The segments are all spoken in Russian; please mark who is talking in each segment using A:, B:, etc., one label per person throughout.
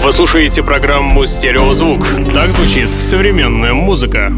A: Вы слушаете программу «Стереозвук». Так звучит современная музыка.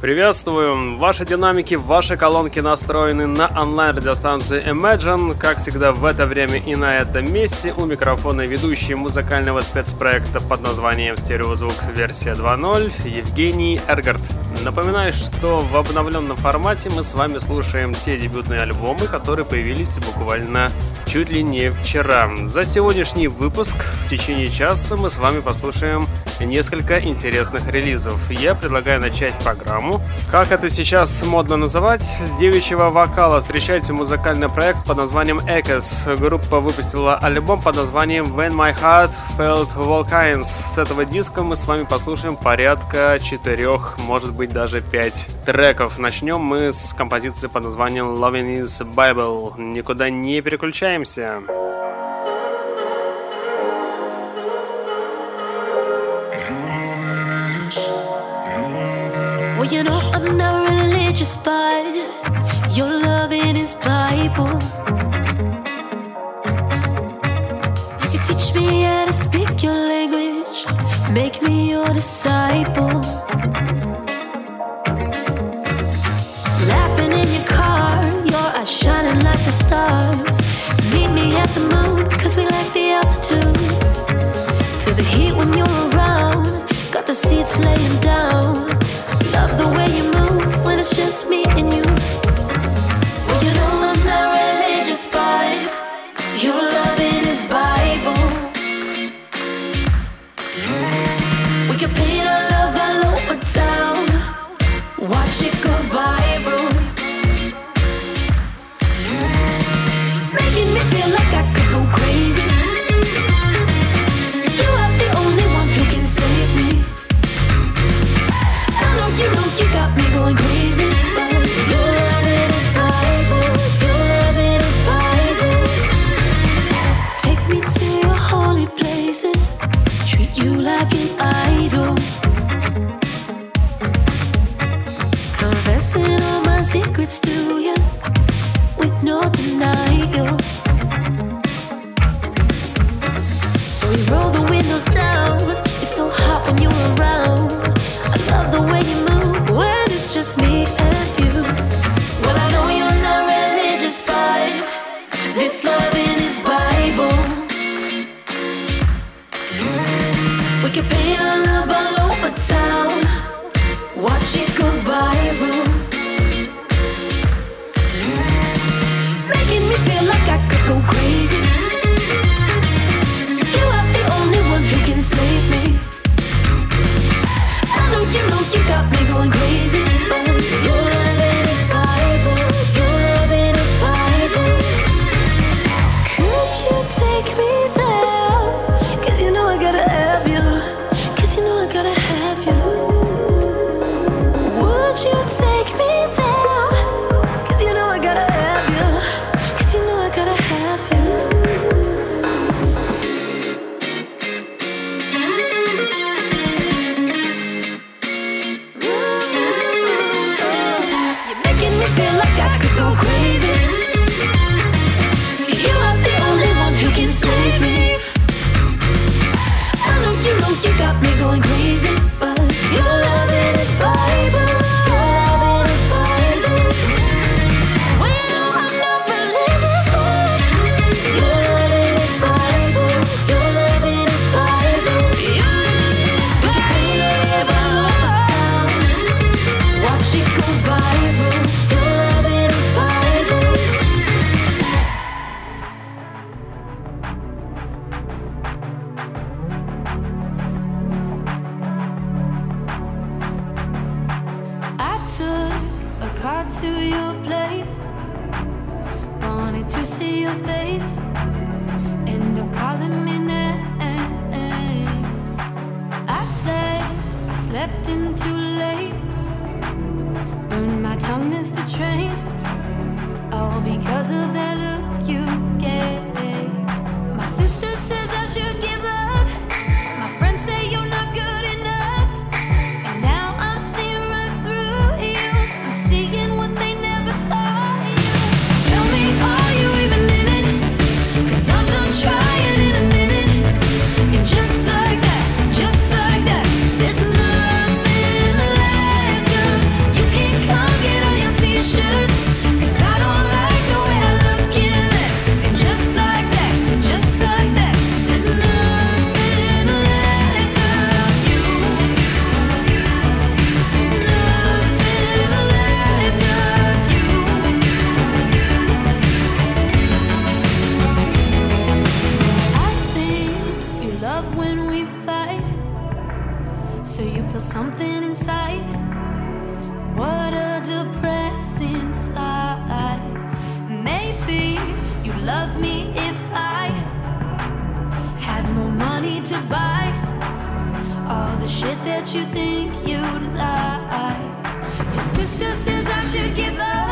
A: Приветствую! Ваши динамики, ваши колонки настроены на онлайн-радиостанцию Imagine. Как всегда в это время и на этом месте у микрофона ведущий музыкального спецпроекта под названием «Стереозвук. Версия 2.0» Евгений Эргард. Напоминаю, что в обновленном формате мы с вами слушаем те дебютные альбомы, которые появились буквально чуть ли не вчера. За сегодняшний выпуск в течение часа мы с вами послушаем несколько интересных релизов. Я предлагаю начать программу. Как это сейчас модно называть, с девичьего вокала встречайте музыкальный проект под названием Echoes. Группа выпустила альбом под названием When My Heart Felt Volcans. С этого диска мы с вами послушаем порядка четырех, может быть даже пять треков. Начнем мы с композиции под названием Loving is Bible. Никуда не переключаемся.
B: Well, you know I'm not religious, but your loving is Bible. You can teach me how to speak your language, make me your disciple. Shining like the stars. Meet me at the moon, cause we like the altitude. Feel the heat when you're around, got the seats laying down. Love the way you move when it's just me and you. Well, you know I'm not religious, but your loving is Bible. So you feel something inside. What a depressing sight. Maybe you love me if I had more money to buy all the shit that you think you like. Your sister says I should give up.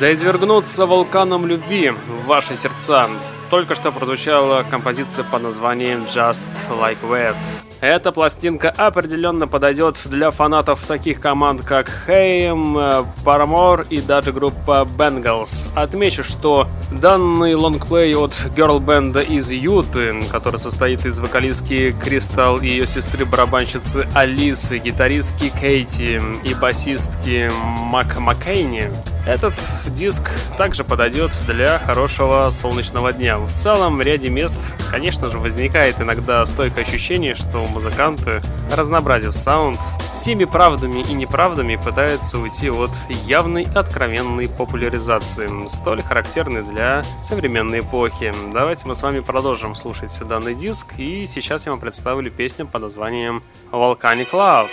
A: Да извергнуться вулканом любви в ваши сердца. Только что прозвучала композиция под названием Just Like That. Эта пластинка определенно подойдет для фанатов таких команд, как Haim, э, Paramore и даже группа Bengals. Отмечу, что данный лонгплей от герл-бенда из Юты, который состоит из вокалистки Кристал и ее сестры-барабанщицы Алисы, гитаристки Кейти и басистки Мак Маккейни, этот диск также подойдет для хорошего солнечного дня. В целом, в ряде мест, конечно же, возникает иногда стойкое ощущение, что музыканты, разнообразив саунд, всеми правдами и неправдами пытаются уйти от явной откровенной популяризации, столь характерной для современной эпохи. Давайте мы с вами продолжим слушать данный диск, и сейчас я вам представлю песню под названием Volcanic Love.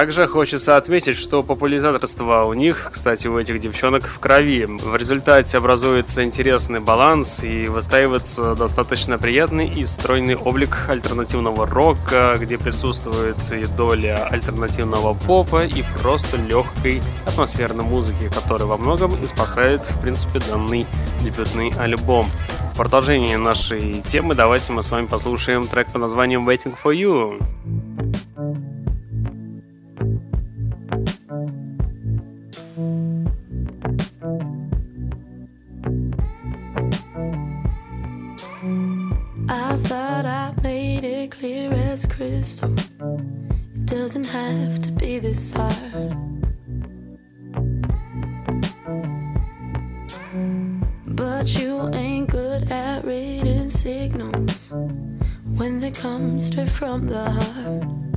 A: Также хочется отметить, что популяризаторство у них, кстати, у этих девчонок в крови. В результате образуется интересный баланс и выстаивается достаточно приятный и стройный облик альтернативного рока, где присутствует и доля альтернативного попа и просто легкой атмосферной музыки, которая во многом и спасает, в принципе, данный дебютный альбом. В продолжении нашей темы давайте мы с вами послушаем трек по названием Waiting for You.
B: Crystal. It doesn't have to be this hard. But you ain't good at reading signals when they come straight from the heart.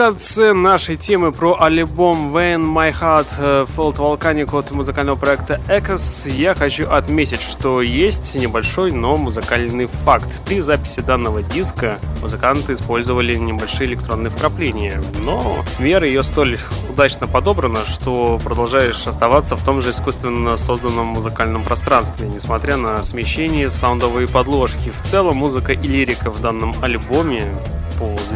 B: Конце нашей темы про альбом When My Heart э, Felt Volcanic от музыкального проекта Echoes я хочу отметить, что есть небольшой, но музыкальный факт. При записи данного диска музыканты использовали небольшие электронные вкрапления, но мера ее столь удачно подобрана, что продолжаешь оставаться в том же искусственно созданном музыкальном пространстве, несмотря на смещение саундовые подложки. В целом музыка и лирика в данном альбоме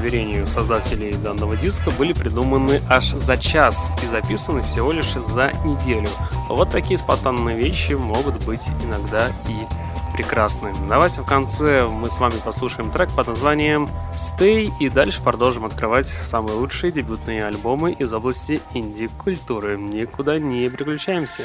B: по заверению создателей данного диска, были придуманы аж за час и записаны всего лишь за неделю. Вот такие спонтанные вещи могут быть иногда и прекрасны. Давайте в конце мы с вами послушаем трек под названием Stay и дальше продолжим открывать самые лучшие дебютные альбомы из области инди-культуры. Никуда не переключаемся.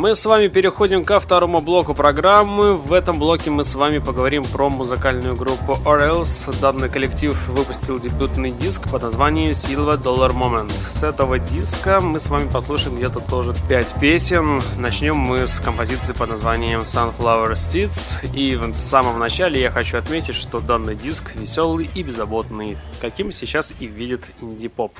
B: Мы с вами переходим ко второму блоку программы. В этом блоке мы с вами поговорим про музыкальную группу Orels. Данный коллектив выпустил дебютный диск под названием Silver Dollar Moment. С этого диска мы с вами послушаем где-то тоже 5 песен. Начнем мы с композиции под названием Sunflower Seeds. И в самом начале я хочу отметить, что данный диск веселый и беззаботный, каким сейчас и видит инди-поп.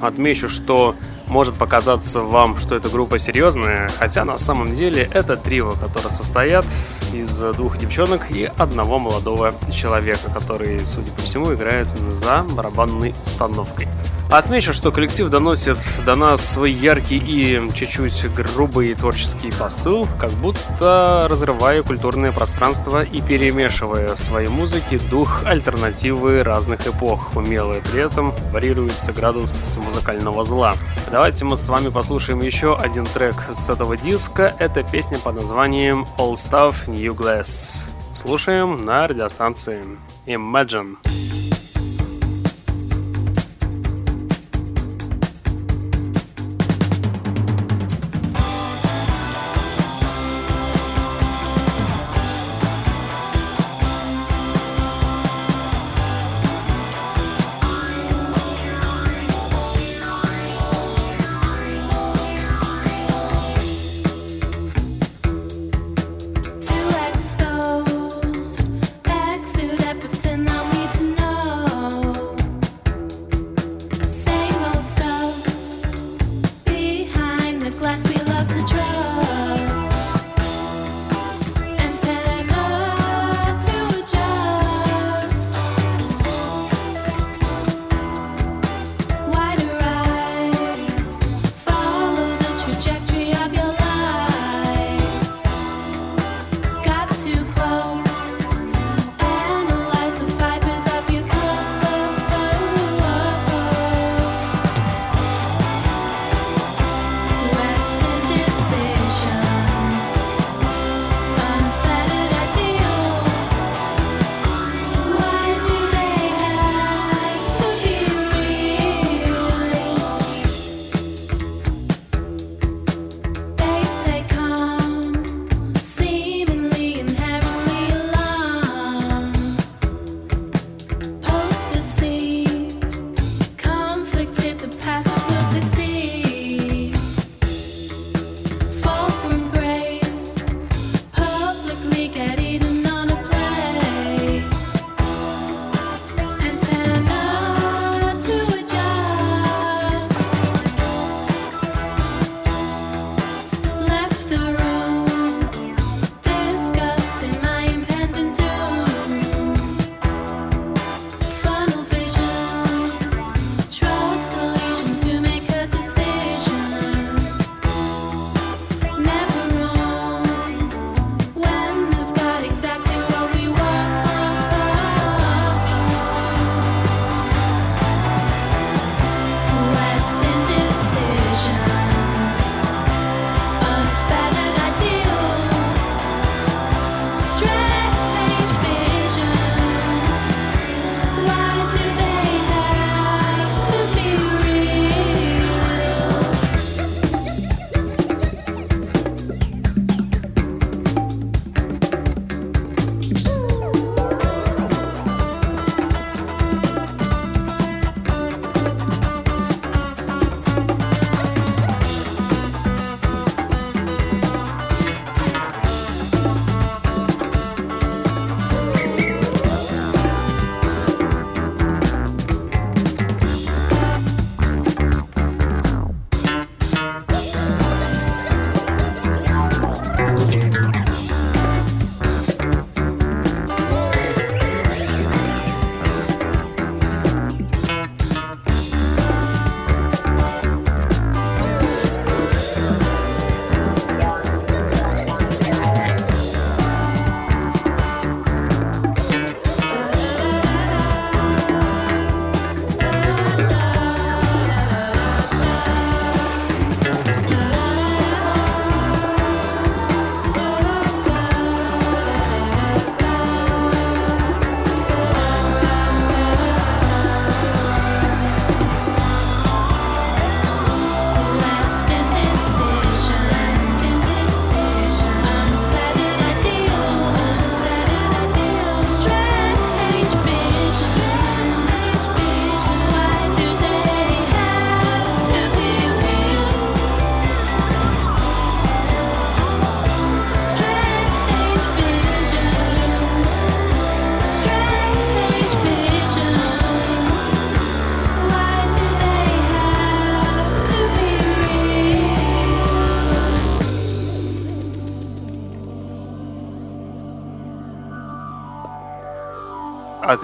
A: Отмечу, что может показаться вам, что эта группа серьезная, хотя на самом деле это трио, которое состоят из двух девчонок и одного молодого человека, который, судя по всему, играет за барабанной установкой. Отмечу, что коллектив доносит до нас свой яркий и чуть-чуть грубый творческий посыл, как будто разрывая культурное пространство и перемешивая в своей музыке дух альтернативы разных эпох, умело при этом варьируется градус музыкального зла. Давайте мы с вами послушаем еще один трек с этого диска. Это песня под названием All Stuff New Glass. Слушаем на радиостанции Imagine.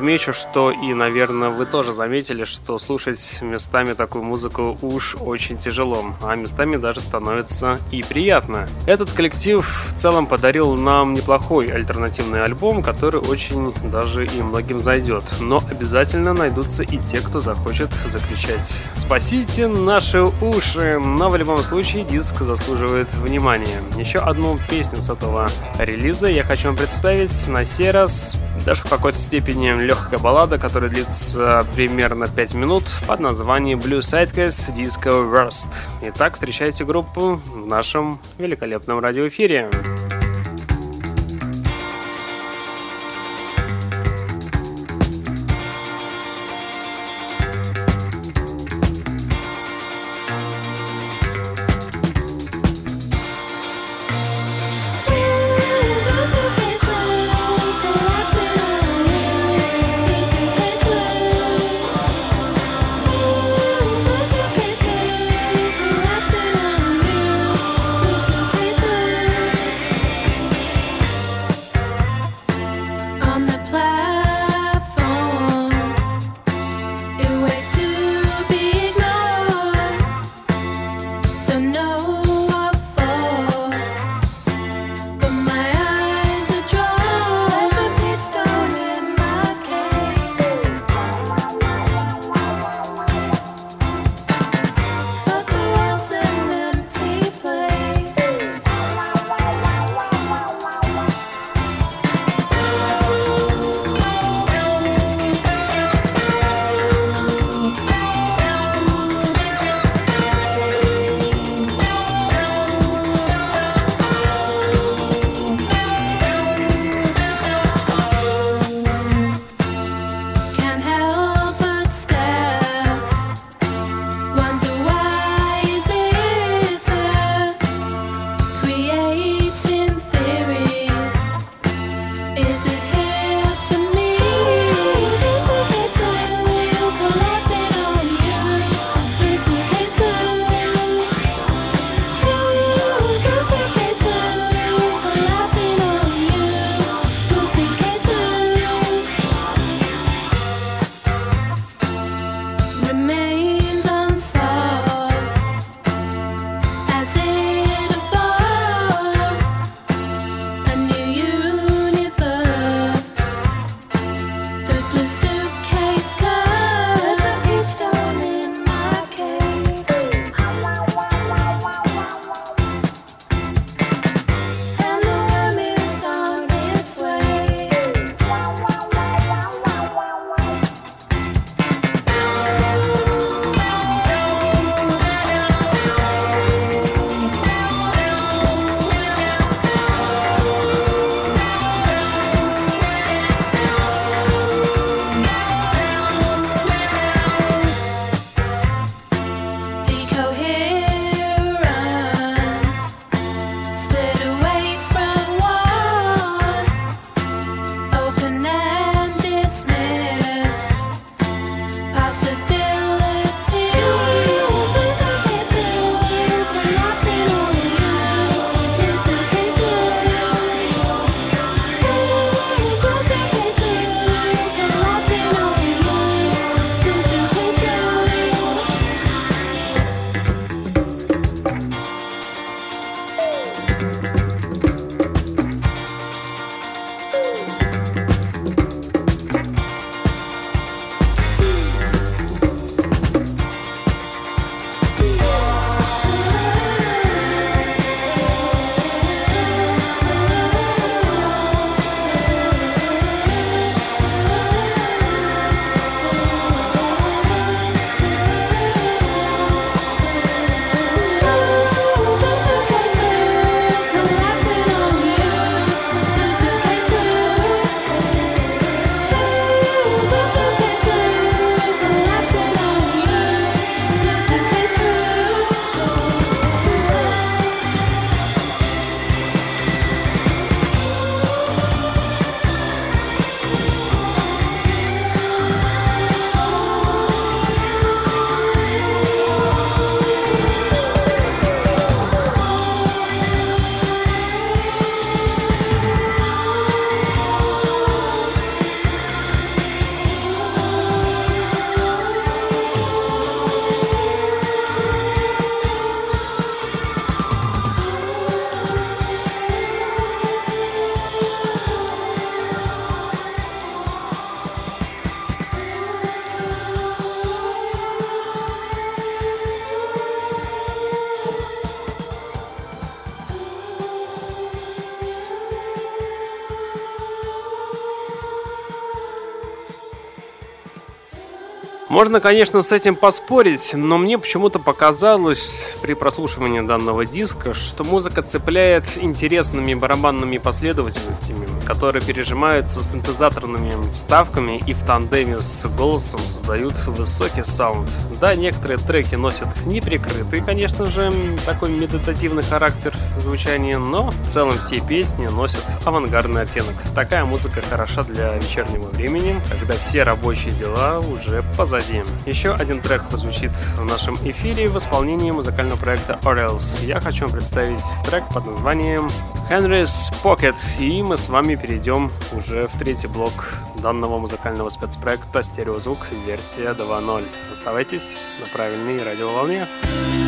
A: Отмечу, что и, наверное, вы тоже заметили, что слушать местами такую музыку уж очень тяжело, а местами даже становится и приятно. Этот коллектив в целом подарил нам неплохой альтернативный альбом, который очень даже и многим зайдет. Но обязательно найдутся и те, кто захочет закричать «Спасите наши уши!» Но в любом случае диск заслуживает внимания. Еще одну песню с этого релиза я хочу вам представить. На сей раз даже в какой-то степени легкая баллада, которая длится примерно 5 минут под названием Blue Sidecase Disco Worst. Итак, встречайте группу в нашем великолепном радиоэфире.
B: Is it Можно, конечно, с этим поспорить, но мне почему-то показалось при прослушивании данного диска, что музыка цепляет интересными барабанными последовательностями, которые пережимаются синтезаторными вставками и в тандеме с голосом создают высокий саунд. Да, некоторые треки носят неприкрытый, конечно же, такой медитативный характер звучания, но в целом все песни носят авангардный оттенок. Такая музыка хороша для вечернего времени, когда все рабочие дела уже позади. Еще один трек прозвучит в нашем эфире в исполнении музыкального проекта Orels. Я хочу вам представить трек под названием Henry's Pocket, и мы с вами перейдем уже в третий блок данного музыкального спецпроекта «Стереозвук. Версия 2.0». Оставайтесь на правильной радиоволне. волне.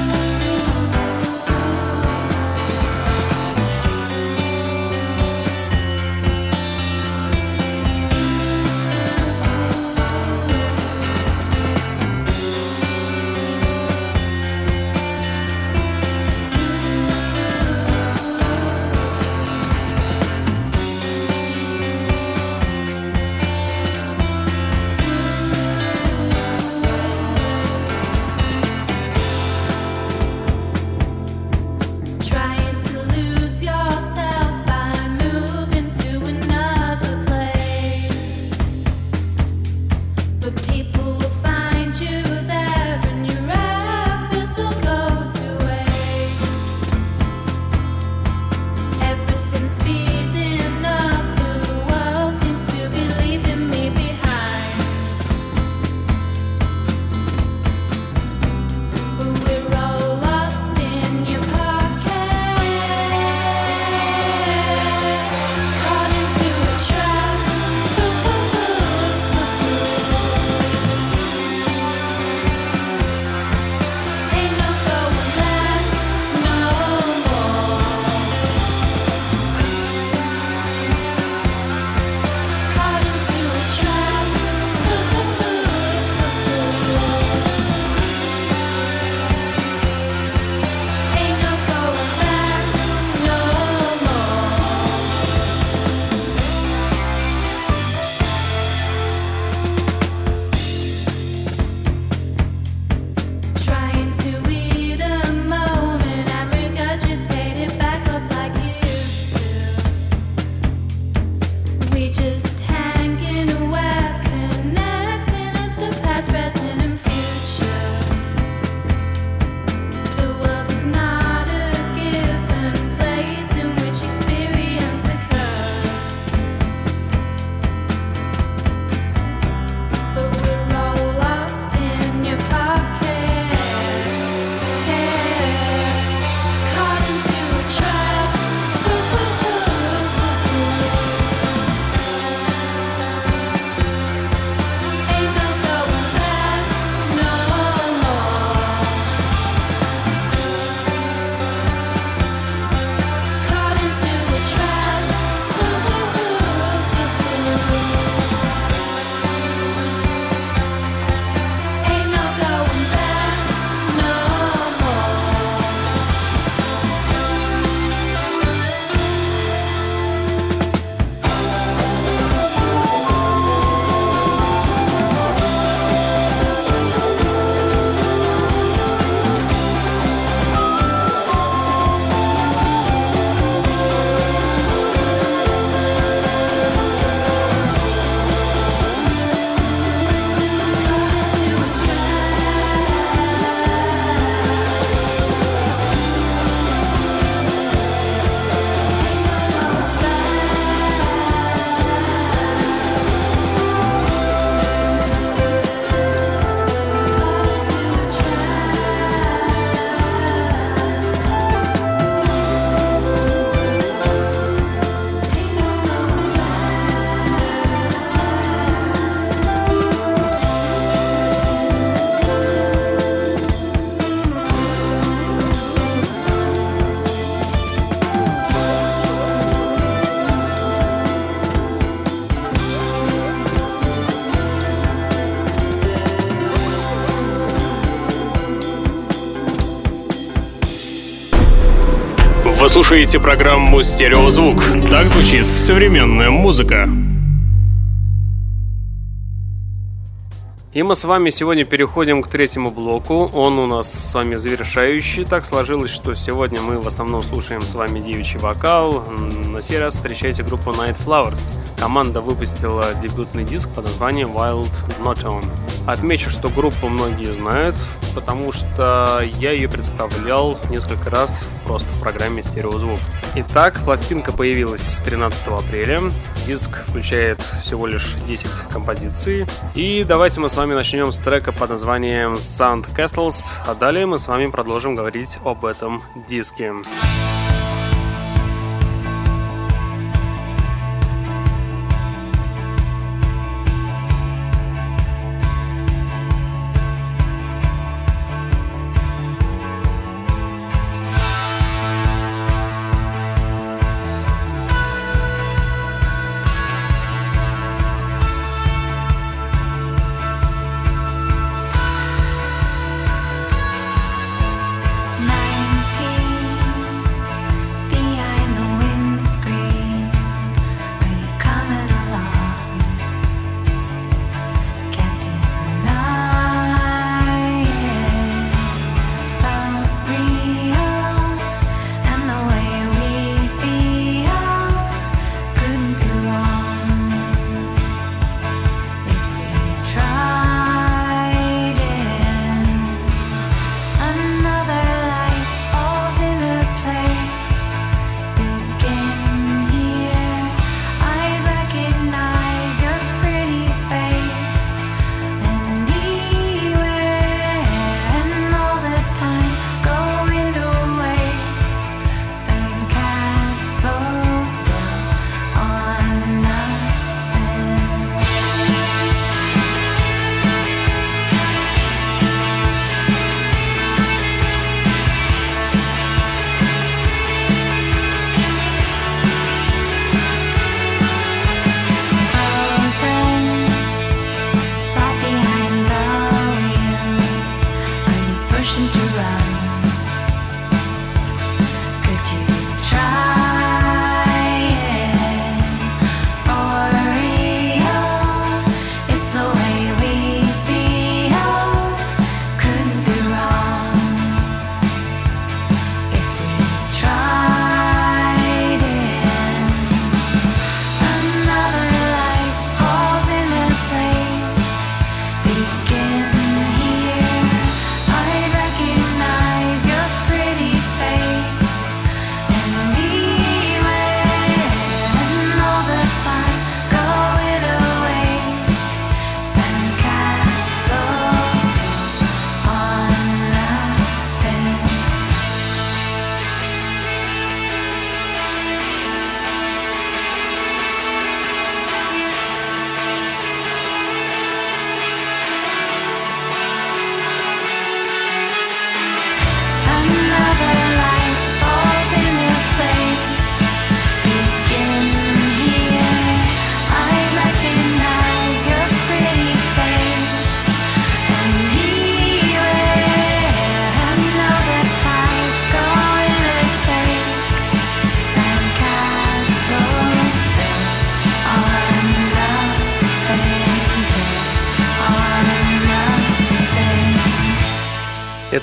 B: Слушаете программу «Стереозвук». Так звучит современная музыка. И мы с вами сегодня переходим к третьему блоку. Он у нас с вами завершающий. Так сложилось, что сегодня мы в основном слушаем с вами девичий вокал. На сей раз встречайте группу Night Flowers. Команда выпустила дебютный диск под названием Wild Not On. Отмечу, что группу многие знают, потому что я ее представлял несколько раз просто в программе «Стереозвук». Итак, пластинка появилась 13 апреля. Диск включает всего лишь 10 композиций. И давайте мы с вами начнем с трека под названием Sound Castles, а далее мы с вами продолжим говорить об этом диске.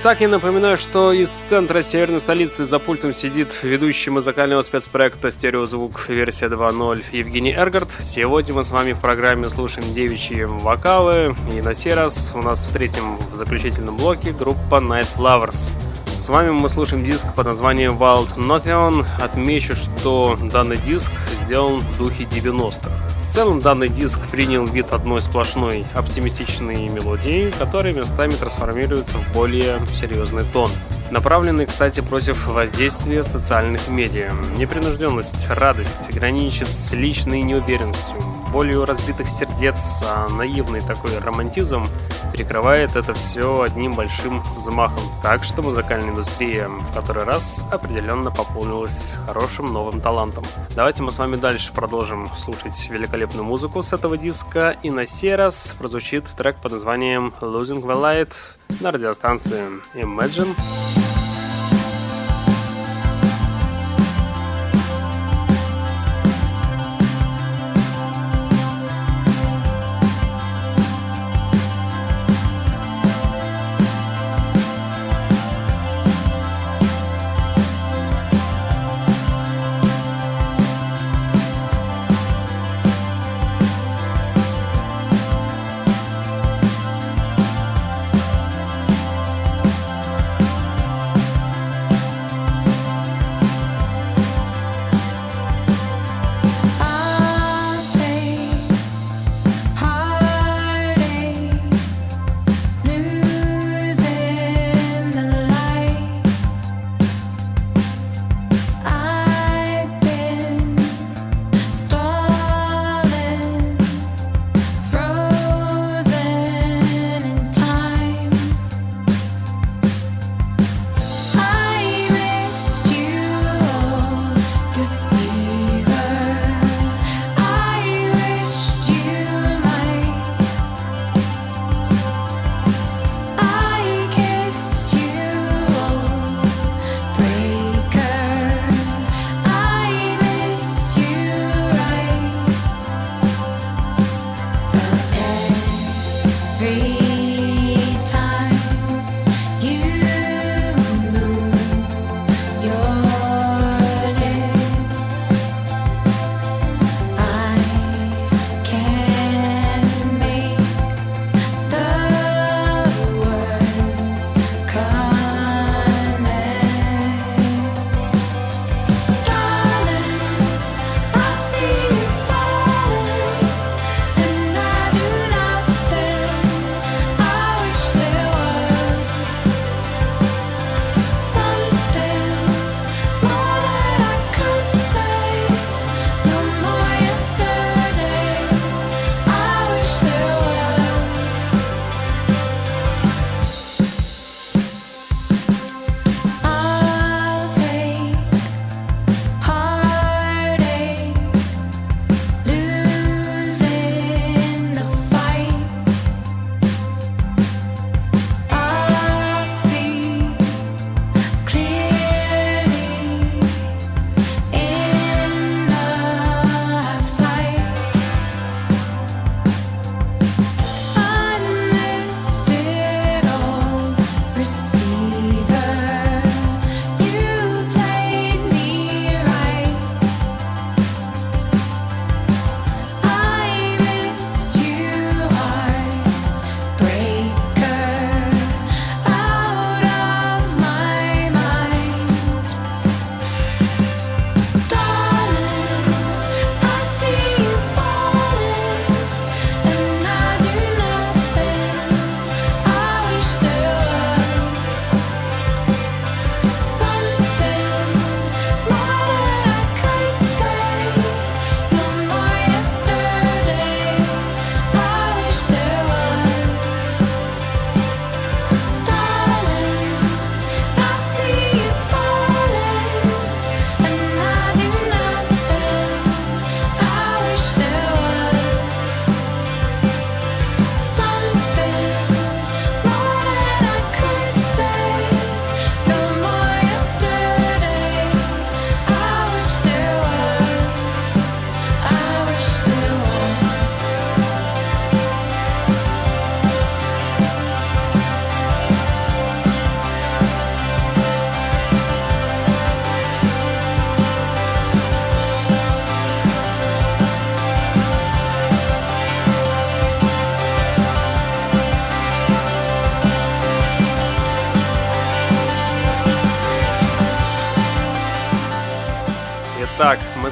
B: Итак, я напоминаю, что из центра северной столицы за пультом сидит ведущий музыкального спецпроекта «Стереозвук» версия 2.0 Евгений Эргард. Сегодня мы с вами в программе слушаем девичьи вокалы. И на сей раз у нас в третьем в заключительном блоке группа Night Lovers. С вами мы слушаем диск под названием Wild Notion. Отмечу, что данный диск сделан в духе 90-х. В целом данный диск принял вид одной сплошной оптимистичной мелодии, которая местами трансформируется в более серьезный тон. Направленный, кстати, против воздействия социальных медиа. Непринужденность, радость граничит с личной неуверенностью, болью разбитых сердец, а наивный такой романтизм перекрывает это все одним большим взмахом. Так что музыкальная индустрия в который раз определенно пополнилась хорошим новым талантом. Давайте мы с вами дальше продолжим слушать великолепную музыку с этого диска. И на сей раз прозвучит трек под названием Losing the Light на радиостанции Imagine.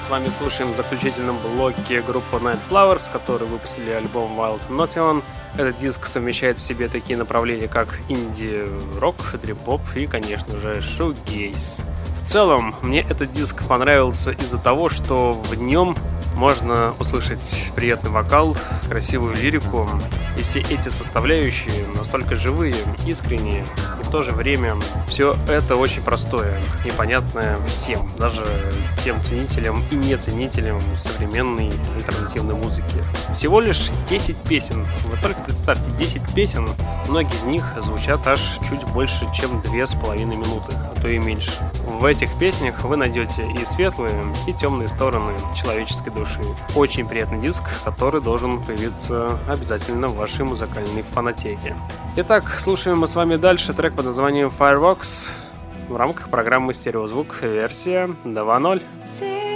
B: С вами слушаем в заключительном блоке группу Night Flowers, которые выпустили альбом Wild Nation. Этот диск совмещает в себе такие направления, как инди-рок, дрип-поп и, конечно же, шоу-гейс. В целом, мне этот диск понравился из-за того, что в нем можно услышать приятный вокал, красивую лирику, и все эти составляющие настолько живые, искренние, в то же время все это очень простое и понятное всем, даже тем ценителям и не ценителям современной альтернативной музыки. Всего лишь 10 песен. Вы только представьте, 10 песен, многие из них звучат аж чуть больше, чем 2,5 минуты, то и меньше. В этих песнях вы найдете и светлые, и темные стороны человеческой души. Очень приятный диск, который должен появиться обязательно в вашей музыкальной фанатеке. Итак, слушаем мы с вами дальше трек под названием Fireworks в рамках программы «Стереозвук» версия 2.0.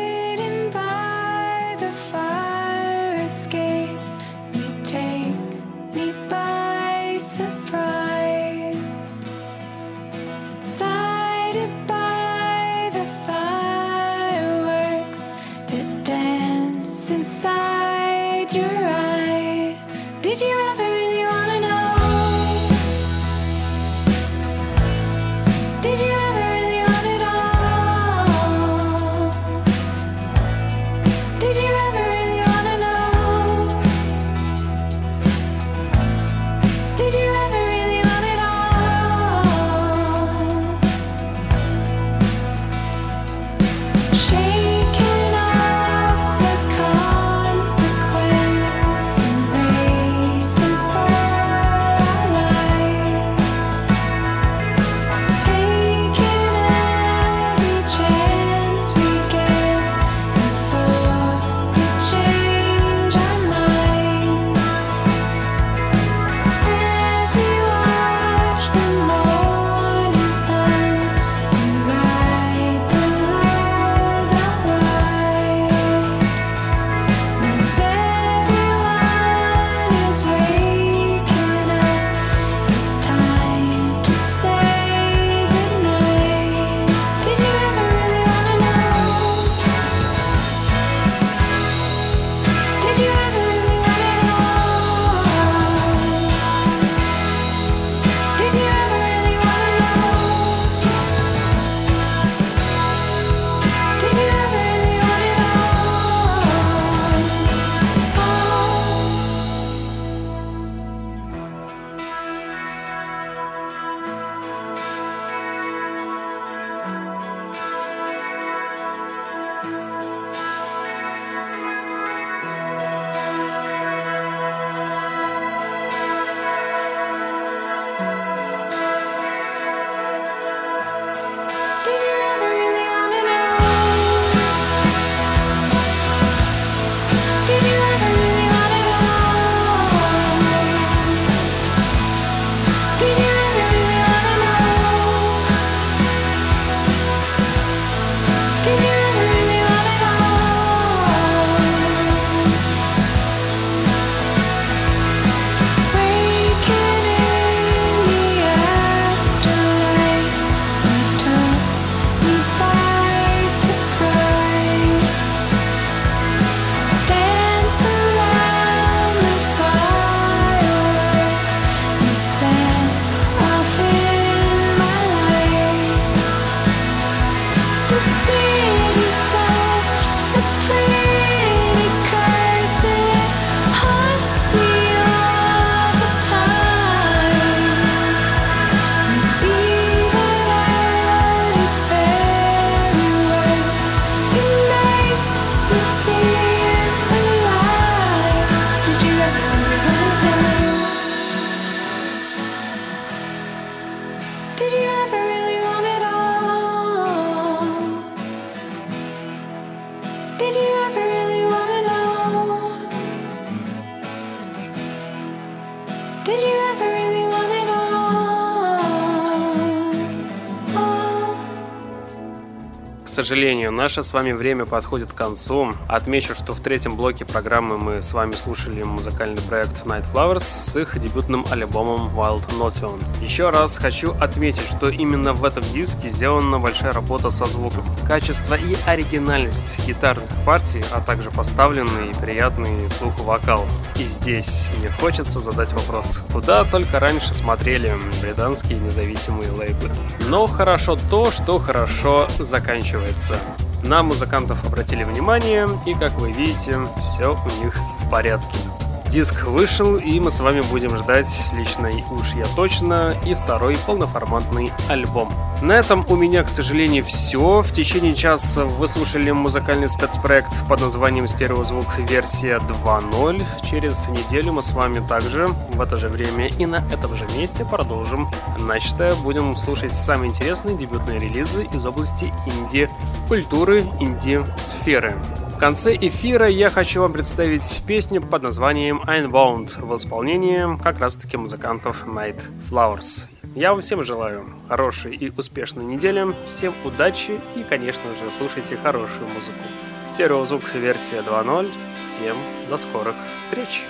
A: сожалению, наше с вами время подходит к концу. Отмечу, что в третьем блоке программы мы с вами слушали музыкальный проект Night Flowers с их дебютным альбомом Wild Notion. Еще раз хочу отметить, что именно в этом диске сделана большая работа со звуком. Качество и оригинальность гитарных партий, а также поставленный и приятный слуху вокал. И здесь мне хочется задать вопрос, куда только раньше смотрели британские независимые лейблы. Но хорошо то, что хорошо заканчивается. На музыкантов обратили внимание, и, как вы видите, все у них в порядке. Диск вышел, и мы с вами будем ждать, лично уж я точно, и второй полноформатный альбом. На этом у меня, к сожалению, все. В течение часа вы слушали музыкальный спецпроект под названием «Стереозвук версия 2.0». Через неделю мы с вами также в это же время и на этом же месте продолжим начатое. Будем слушать самые интересные дебютные релизы из области инди-культуры, инди-сферы конце эфира я хочу вам представить песню под названием Einbound в исполнении как раз-таки музыкантов Night Flowers. Я вам всем желаю хорошей и успешной недели, всем удачи и, конечно же, слушайте хорошую музыку. Стереозвук версия 2.0. Всем до скорых встреч!